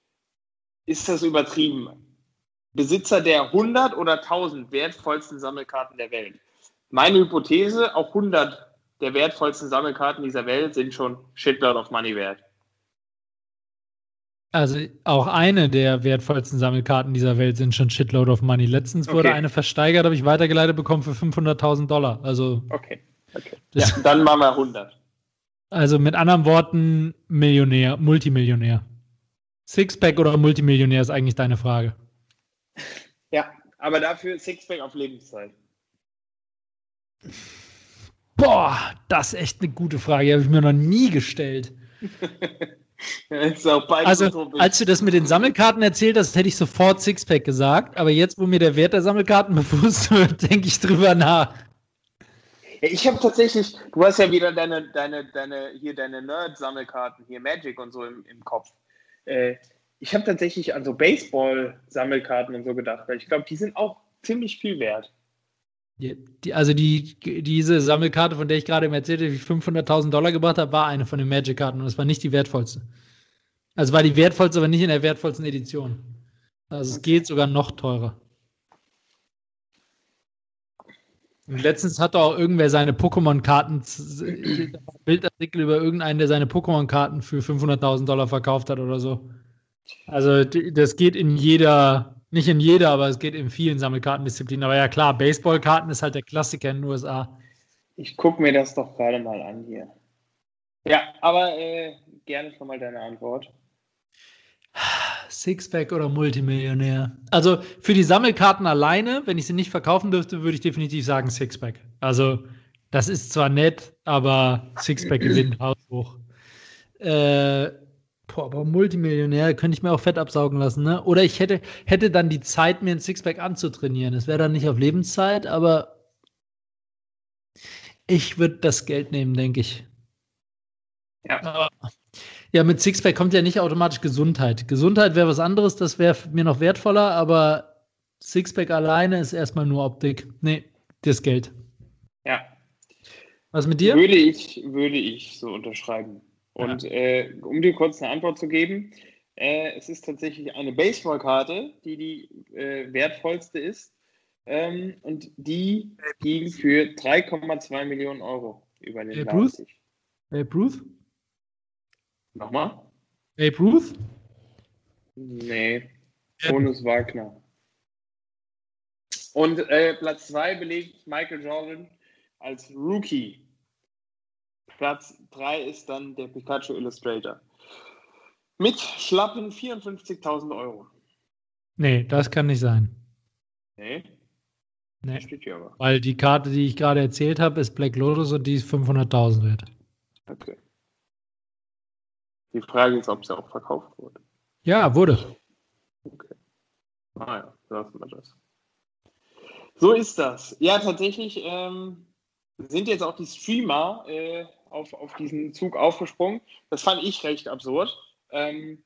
ist das übertrieben, Besitzer der 100 oder 1000 wertvollsten Sammelkarten der Welt. Meine Hypothese, auch 100 der wertvollsten Sammelkarten dieser Welt sind schon Shitload of Money wert. Also auch eine der wertvollsten Sammelkarten dieser Welt sind schon Shitload of Money. Letztens wurde okay. eine versteigert, habe ich weitergeleitet bekommen für 500.000 Dollar. Also okay. Okay. Ja, dann machen wir 100. Also mit anderen Worten, Millionär, Multimillionär. Sixpack oder Multimillionär ist eigentlich deine Frage. Ja, aber dafür Sixpack auf Lebenszeit. Boah, das ist echt eine gute Frage. Die habe ich mir noch nie gestellt. also, so als du das mit den Sammelkarten erzählt hast, hätte ich sofort Sixpack gesagt. Aber jetzt, wo mir der Wert der Sammelkarten bewusst wird, denke ich drüber nach. Ich habe tatsächlich, du hast ja wieder deine, deine, deine, hier deine Nerd-Sammelkarten, hier Magic und so im, im Kopf. Äh, ich habe tatsächlich an so Baseball-Sammelkarten und so gedacht, weil ich glaube, die sind auch ziemlich viel wert. Die, also die, diese Sammelkarte, von der ich gerade erzählt habe, die ich 500.000 Dollar gebracht habe, war eine von den Magic-Karten und es war nicht die wertvollste. Also war die wertvollste, aber nicht in der wertvollsten Edition. Also es geht sogar noch teurer. Und letztens hat auch irgendwer seine Pokémon-Karten, Bildartikel über irgendeinen, der seine Pokémon-Karten für 500.000 Dollar verkauft hat oder so. Also das geht in jeder, nicht in jeder, aber es geht in vielen Sammelkartendisziplinen. Aber ja klar, Baseballkarten ist halt der Klassiker in den USA. Ich gucke mir das doch gerade mal an hier. Ja, aber äh, gerne schon mal deine Antwort. Sixpack oder Multimillionär? Also für die Sammelkarten alleine, wenn ich sie nicht verkaufen dürfte, würde ich definitiv sagen Sixpack. Also das ist zwar nett, aber Sixpack gewinnt haushoch. Äh, boah, aber Multimillionär könnte ich mir auch Fett absaugen lassen, ne? Oder ich hätte, hätte dann die Zeit, mir ein Sixpack anzutrainieren. Das wäre dann nicht auf Lebenszeit, aber ich würde das Geld nehmen, denke ich. Ja. Ja, mit Sixpack kommt ja nicht automatisch Gesundheit. Gesundheit wäre was anderes, das wäre mir noch wertvoller, aber Sixpack alleine ist erstmal nur Optik. Nee, das Geld. Ja. Was mit dir? Würde ich, würde ich so unterschreiben. Und ja. äh, um dir kurz eine Antwort zu geben, äh, es ist tatsächlich eine Baseballkarte, die die äh, wertvollste ist. Ähm, und die ging für 3,2 Millionen Euro über den Babe Ruth? Babe Ruth? Nochmal? Babe Ruth? Nee. Bonus Wagner. Und äh, Platz 2 belegt Michael Jordan als Rookie. Platz 3 ist dann der Pikachu Illustrator. Mit schlappen 54.000 Euro. Nee, das kann nicht sein. Nee. Nee. Steht hier aber. Weil die Karte, die ich gerade erzählt habe, ist Black Lotus und die ist 500.000 wert. Okay. Die Frage ist, ob sie auch verkauft wurde. Ja, wurde. Okay. Ah ja, lassen wir das. So ist das. Ja, tatsächlich ähm, sind jetzt auch die Streamer äh, auf, auf diesen Zug aufgesprungen. Das fand ich recht absurd. Ähm,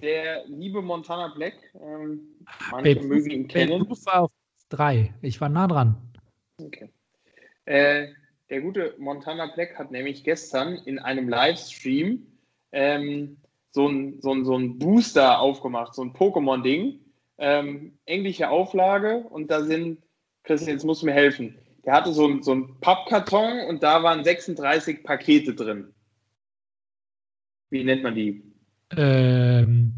der liebe Montana Black, ähm, manche Babe, mögen ihn kennen. Babe war auf drei. Ich war nah dran. Okay. Äh, der gute Montana Black hat nämlich gestern in einem Livestream ähm, so ein, so, ein, so ein Booster aufgemacht, so ein Pokémon-Ding. Ähm, englische Auflage und da sind, Christian, jetzt musst du mir helfen. Der hatte so, ein, so einen Pappkarton und da waren 36 Pakete drin. Wie nennt man die? Ähm,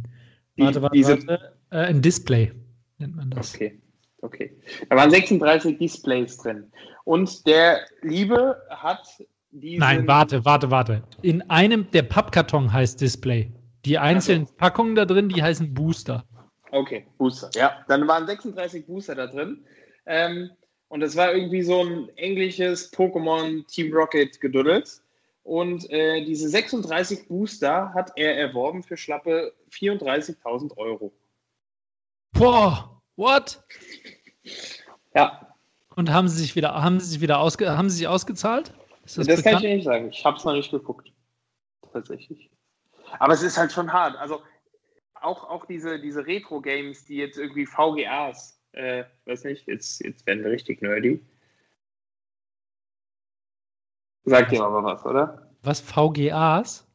die warte, warte, diese, warte. Äh, ein Display nennt man das. Okay, okay. Da waren 36 Displays drin. Und der Liebe hat diesen... Nein, warte, warte, warte. In einem, der Pappkarton heißt Display. Die einzelnen also. Packungen da drin, die heißen Booster. Okay, Booster. Ja, dann waren 36 Booster da drin. Ähm, und das war irgendwie so ein englisches Pokémon Team Rocket geduddelt. Und äh, diese 36 Booster hat er erworben für schlappe 34.000 Euro. Boah, what? Ja. Und haben sie sich wieder, haben sie sich wieder ausge, haben sie sich ausgezahlt? das, das kann ich nicht sagen. Ich habe es noch nicht geguckt. Tatsächlich. Aber es ist halt schon hart. Also auch, auch diese, diese Retro-Games, die jetzt irgendwie VGAs, äh, weiß nicht, jetzt, jetzt werden wir richtig nerdy. Sagt dir aber was, oder? Was, VGAs?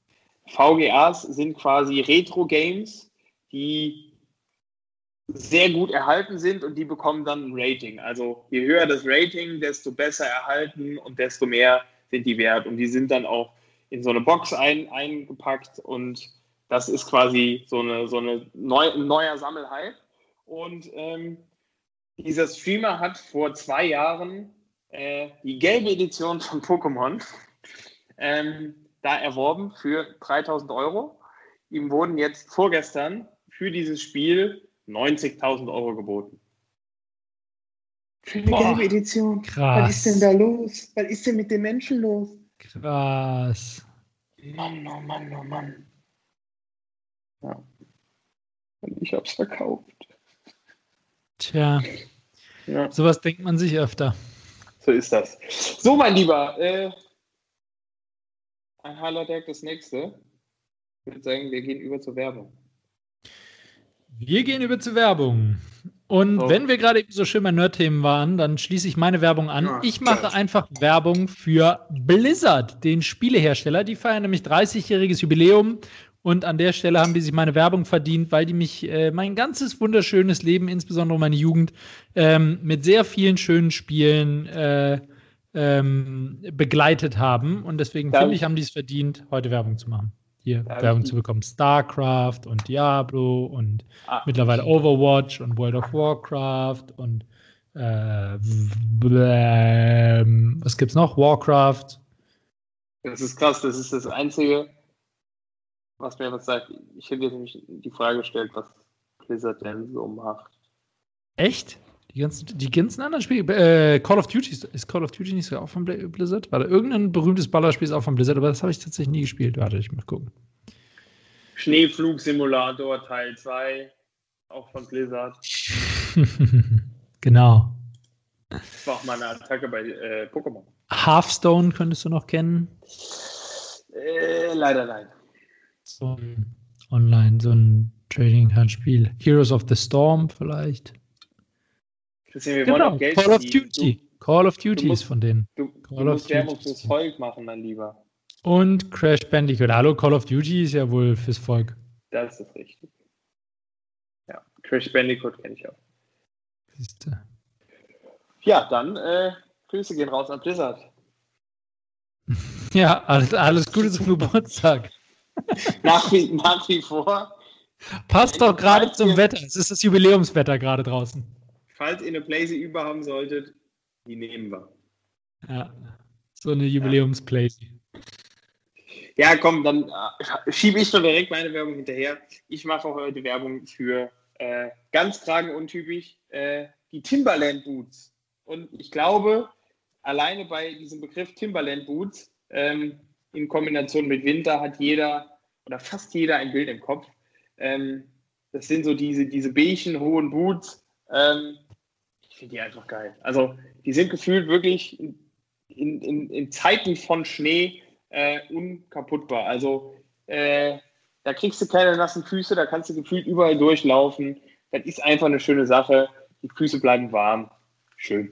VGAs sind quasi Retro-Games, die sehr gut erhalten sind und die bekommen dann ein Rating. Also je höher das Rating, desto besser erhalten und desto mehr sind die wert. Und die sind dann auch in so eine Box ein, eingepackt und das ist quasi so eine, so eine neu, ein neuer Sammelhype. Und ähm, dieser Streamer hat vor zwei Jahren äh, die gelbe Edition von Pokémon ähm, da erworben für 3000 Euro. Ihm wurden jetzt vorgestern für dieses Spiel 90.000 Euro geboten. Für die Boah, gelbe Edition. Krass. Was ist denn da los? Was ist denn mit den Menschen los? Krass. Mann, oh Mann, oh Mann. Ja. Und ich hab's verkauft. Tja. Ja. Sowas denkt man sich öfter. So ist das. So, mein Lieber, äh, ein Highlight das nächste. Ich würde sagen, wir gehen über zur Werbung. Wir gehen über zur Werbung. Und so. wenn wir gerade so schön bei Nerd-Themen waren, dann schließe ich meine Werbung an. Ja, ich mache einfach Werbung für Blizzard, den Spielehersteller. Die feiern nämlich 30-jähriges Jubiläum. Und an der Stelle haben die sich meine Werbung verdient, weil die mich äh, mein ganzes wunderschönes Leben, insbesondere meine Jugend, ähm, mit sehr vielen schönen Spielen äh, ähm, begleitet haben. Und deswegen finde ich, haben die es verdient, heute Werbung zu machen. Hier Werbung zu bekommen. StarCraft und Diablo und ah, mittlerweile Overwatch und World of Warcraft und äh, was gibt's noch? Warcraft. Das ist krass, das ist das Einzige, was mir was sagt. Ich hätte jetzt nämlich die Frage gestellt, was Blizzard denn so macht. Echt? Die ganzen, die ganzen anderen Spiele, äh, Call of Duty, ist Call of Duty nicht sogar auch von Blizzard? War da irgendein berühmtes Ballerspiel ist auch von Blizzard, aber das habe ich tatsächlich nie gespielt. Warte, ich mal gucken. Schneeflugsimulator Teil 2, auch von Blizzard. genau. Das war auch mal eine Attacke bei äh, Pokémon. Hearthstone könntest du noch kennen. Äh, leider nein. So ein Online, so ein Trading Card Spiel. Heroes of the Storm vielleicht. Wir Genau, Call of. Duty. Call of Duty musst- ist von denen. Du, du, Call du of musst Werbung Duty. fürs Volk machen, mein Lieber. Und Crash Bandicoot. Hallo, Call of Duty ist ja wohl fürs Volk. Das ist richtig. Ja, Crash Bandicoot kenne ich auch. Siehste. Ja, dann äh, Grüße gehen raus an Blizzard. Ja, alles, alles Gute zum Geburtstag. Nach wie, nach wie vor, Passt doch gerade zum ihr- Wetter. Es ist das Jubiläumswetter gerade draußen. falls ihr eine Blaze über haben solltet, die nehmen wir. Ja, so eine Jubiläumsplays. Ja, komm, dann äh, schiebe ich doch direkt meine Werbung hinterher. Ich mache heute Werbung für äh, ganz kragenuntypisch äh, die Timberland Boots. Und ich glaube, alleine bei diesem Begriff Timberland Boots ähm, in Kombination mit Winter hat jeder oder fast jeder ein Bild im Kopf. Ähm, das sind so diese, diese beigen, hohen Boots. Ähm, ich finde die einfach geil. Also, die sind gefühlt wirklich in, in, in, Zeiten von Schnee äh, unkaputtbar. Also äh, da kriegst du keine nassen Füße, da kannst du gefühlt überall durchlaufen. Das ist einfach eine schöne Sache. Die Füße bleiben warm. Schön.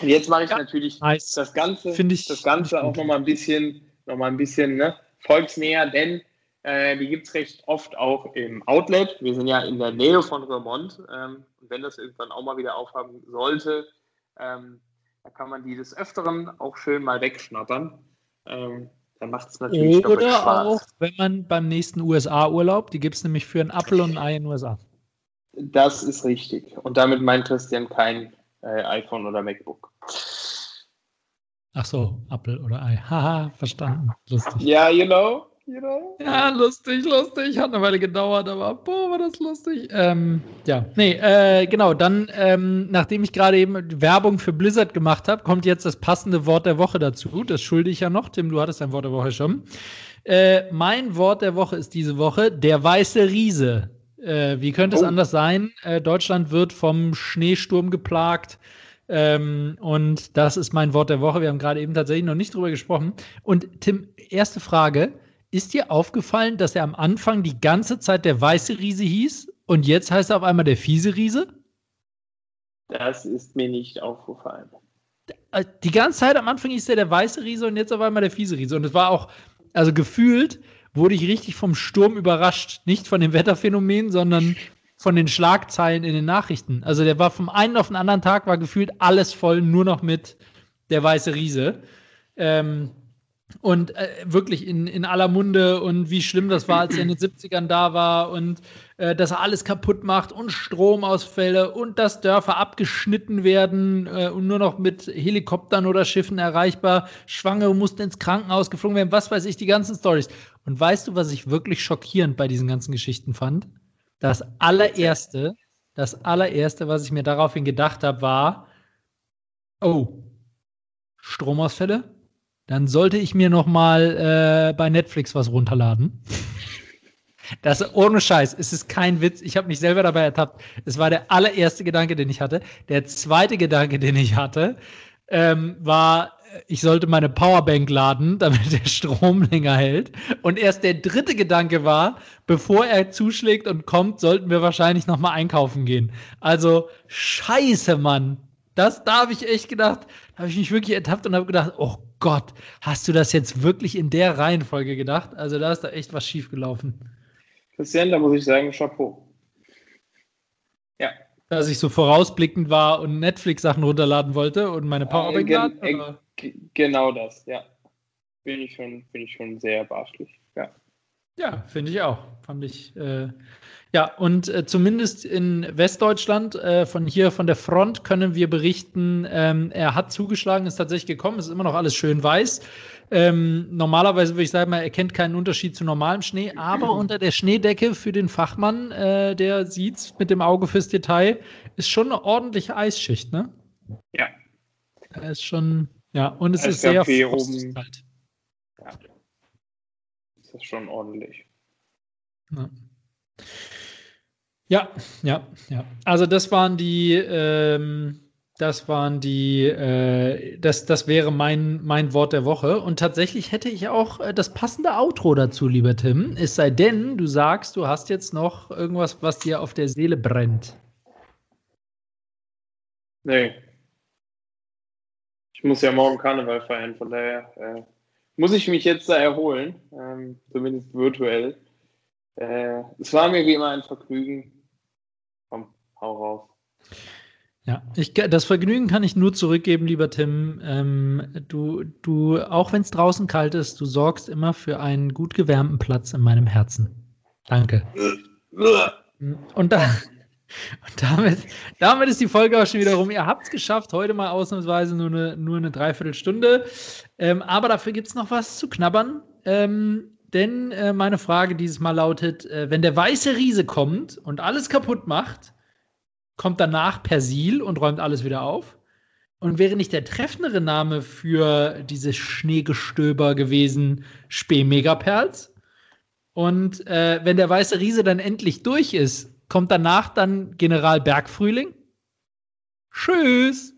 Und jetzt mache ich Ja, natürlich Nice. das Ganze, Finde ich- das Ganze auch nochmal ein bisschen, noch mal ein bisschen ne, volksnäher, denn äh, die gibt es recht oft auch im Outlet. Wir sind ja in der Nähe von Remont. Ähm, und wenn das irgendwann auch mal wieder aufhaben sollte, ähm, da kann man die des Öfteren auch schön mal wegschnappern. Ähm, dann macht es natürlich Oder Spaß. auch, wenn man beim nächsten USA-Urlaub, die gibt es nämlich für einen Apfel und ein Ei in den USA. Das ist richtig. Und damit meint Christian kein äh, iPhone oder MacBook. Ach so, Apfel oder Ei. Haha, verstanden. Lustig. Ja, you know, you know. Ja, lustig, lustig. Hat eine Weile gedauert, aber boah, war das lustig. Ähm, ja, nee, äh, genau. Dann, ähm, nachdem ich gerade eben Werbung für Blizzard gemacht habe, kommt jetzt das passende Wort der Woche dazu. Das schulde ich ja noch. Tim, du hattest dein Wort der Woche schon. Äh, mein Wort der Woche ist diese Woche der weiße Riese. Äh, wie könnte es Oh. anders sein? Äh, Deutschland wird vom Schneesturm geplagt. Ähm, und das ist mein Wort der Woche. Wir haben gerade eben tatsächlich noch nicht drüber gesprochen. Und Tim, erste Frage. Ist dir aufgefallen, dass er am Anfang die ganze Zeit der weiße Riese hieß und jetzt heißt er auf einmal der fiese Riese? Das ist mir nicht aufgefallen. Äh, Die ganze Zeit am Anfang hieß er der weiße Riese und jetzt auf einmal der fiese Riese. Und es war auch, also gefühlt wurde ich richtig vom Sturm überrascht. Nicht von dem Wetterphänomen, sondern von den Schlagzeilen in den Nachrichten. Also der war vom einen auf den anderen Tag, war gefühlt alles voll, nur noch mit der weiße Riese. Ähm, und äh, wirklich in, in aller Munde und wie schlimm das war, als er in den 70ern da war und äh, dass er alles kaputt macht und Stromausfälle und dass Dörfer abgeschnitten werden äh, und nur noch mit Helikoptern oder Schiffen erreichbar. Schwangere mussten ins Krankenhaus geflogen werden, was weiß ich, die ganzen Stories. Und weißt du, was ich wirklich schockierend bei diesen ganzen Geschichten fand? Das allererste, das allererste, was ich mir daraufhin gedacht habe, war, oh, Stromausfälle? Dann sollte ich mir noch mal äh, bei Netflix was runterladen. Das ohne Scheiß, es ist kein Witz. Ich habe mich selber dabei ertappt. Es war der allererste Gedanke, den ich hatte. Der zweite Gedanke, den ich hatte, ähm, war, ich sollte meine Powerbank laden, damit der Strom länger hält. Und erst der dritte Gedanke war, bevor er zuschlägt und kommt, sollten wir wahrscheinlich noch mal einkaufen gehen. Also Scheiße, Mann. Das, da habe ich echt gedacht, da habe ich mich wirklich ertappt und habe gedacht, oh Gott, hast du das jetzt wirklich in der Reihenfolge gedacht? Also da ist da echt was schiefgelaufen. Christian, da muss ich sagen, Chapeau. Ja. Dass ich so vorausblickend war und Netflix-Sachen runterladen wollte und meine Powerbank Äh, laden? äh, genau das, ja. Bin ich schon, bin ich schon sehr beachtlich. Ja. Ja, finde ich auch. Fand ich. Äh, ja, und äh, zumindest in Westdeutschland, äh, von hier von der Front, können wir berichten, ähm, er hat zugeschlagen, ist tatsächlich gekommen, es ist immer noch alles schön weiß. Ähm, normalerweise würde ich sagen, man erkennt keinen Unterschied zu normalem Schnee, aber unter der Schneedecke für den Fachmann, äh, der sieht mit dem Auge fürs Detail, ist schon eine ordentliche Eisschicht, ne? Ja. Er ist schon, ja, und es Es ist sehr hier frostig oben- kalt. ja. Das ist schon ordentlich. Ja. Ja, ja, ja. Also das waren die, ähm, Das waren die, äh, das, das wäre mein, mein Wort der Woche. Und tatsächlich hätte ich auch äh, das passende Outro dazu, lieber Tim. Es sei denn, du sagst, du hast jetzt noch irgendwas, was dir auf der Seele brennt. Nee. Ich muss ja morgen Karneval feiern, von daher äh, muss ich mich jetzt da erholen, ähm, zumindest virtuell. Äh, es war mir wie immer ein Vergnügen. Komm, hau raus. Ja, ich, das Vergnügen kann ich nur zurückgeben, lieber Tim. Ähm, du, du, auch wenn es draußen kalt ist, du sorgst immer für einen gut gewärmten Platz in meinem Herzen. Danke. Und, da, und damit, damit ist die Folge auch schon wieder rum. Ihr habt es geschafft, heute mal ausnahmsweise nur eine, nur eine Dreiviertelstunde. Ähm, aber dafür gibt es noch was zu knabbern. Ähm, denn äh, meine Frage dieses Mal lautet: äh, Wenn der weiße Riese kommt und alles kaputt macht, kommt danach Persil und räumt alles wieder auf. Und wäre nicht der treffendere Name für dieses Schneegestöber gewesen Spee Megaperls? Und äh, wenn der weiße Riese dann endlich durch ist, kommt danach dann General Bergfrühling? Tschüss!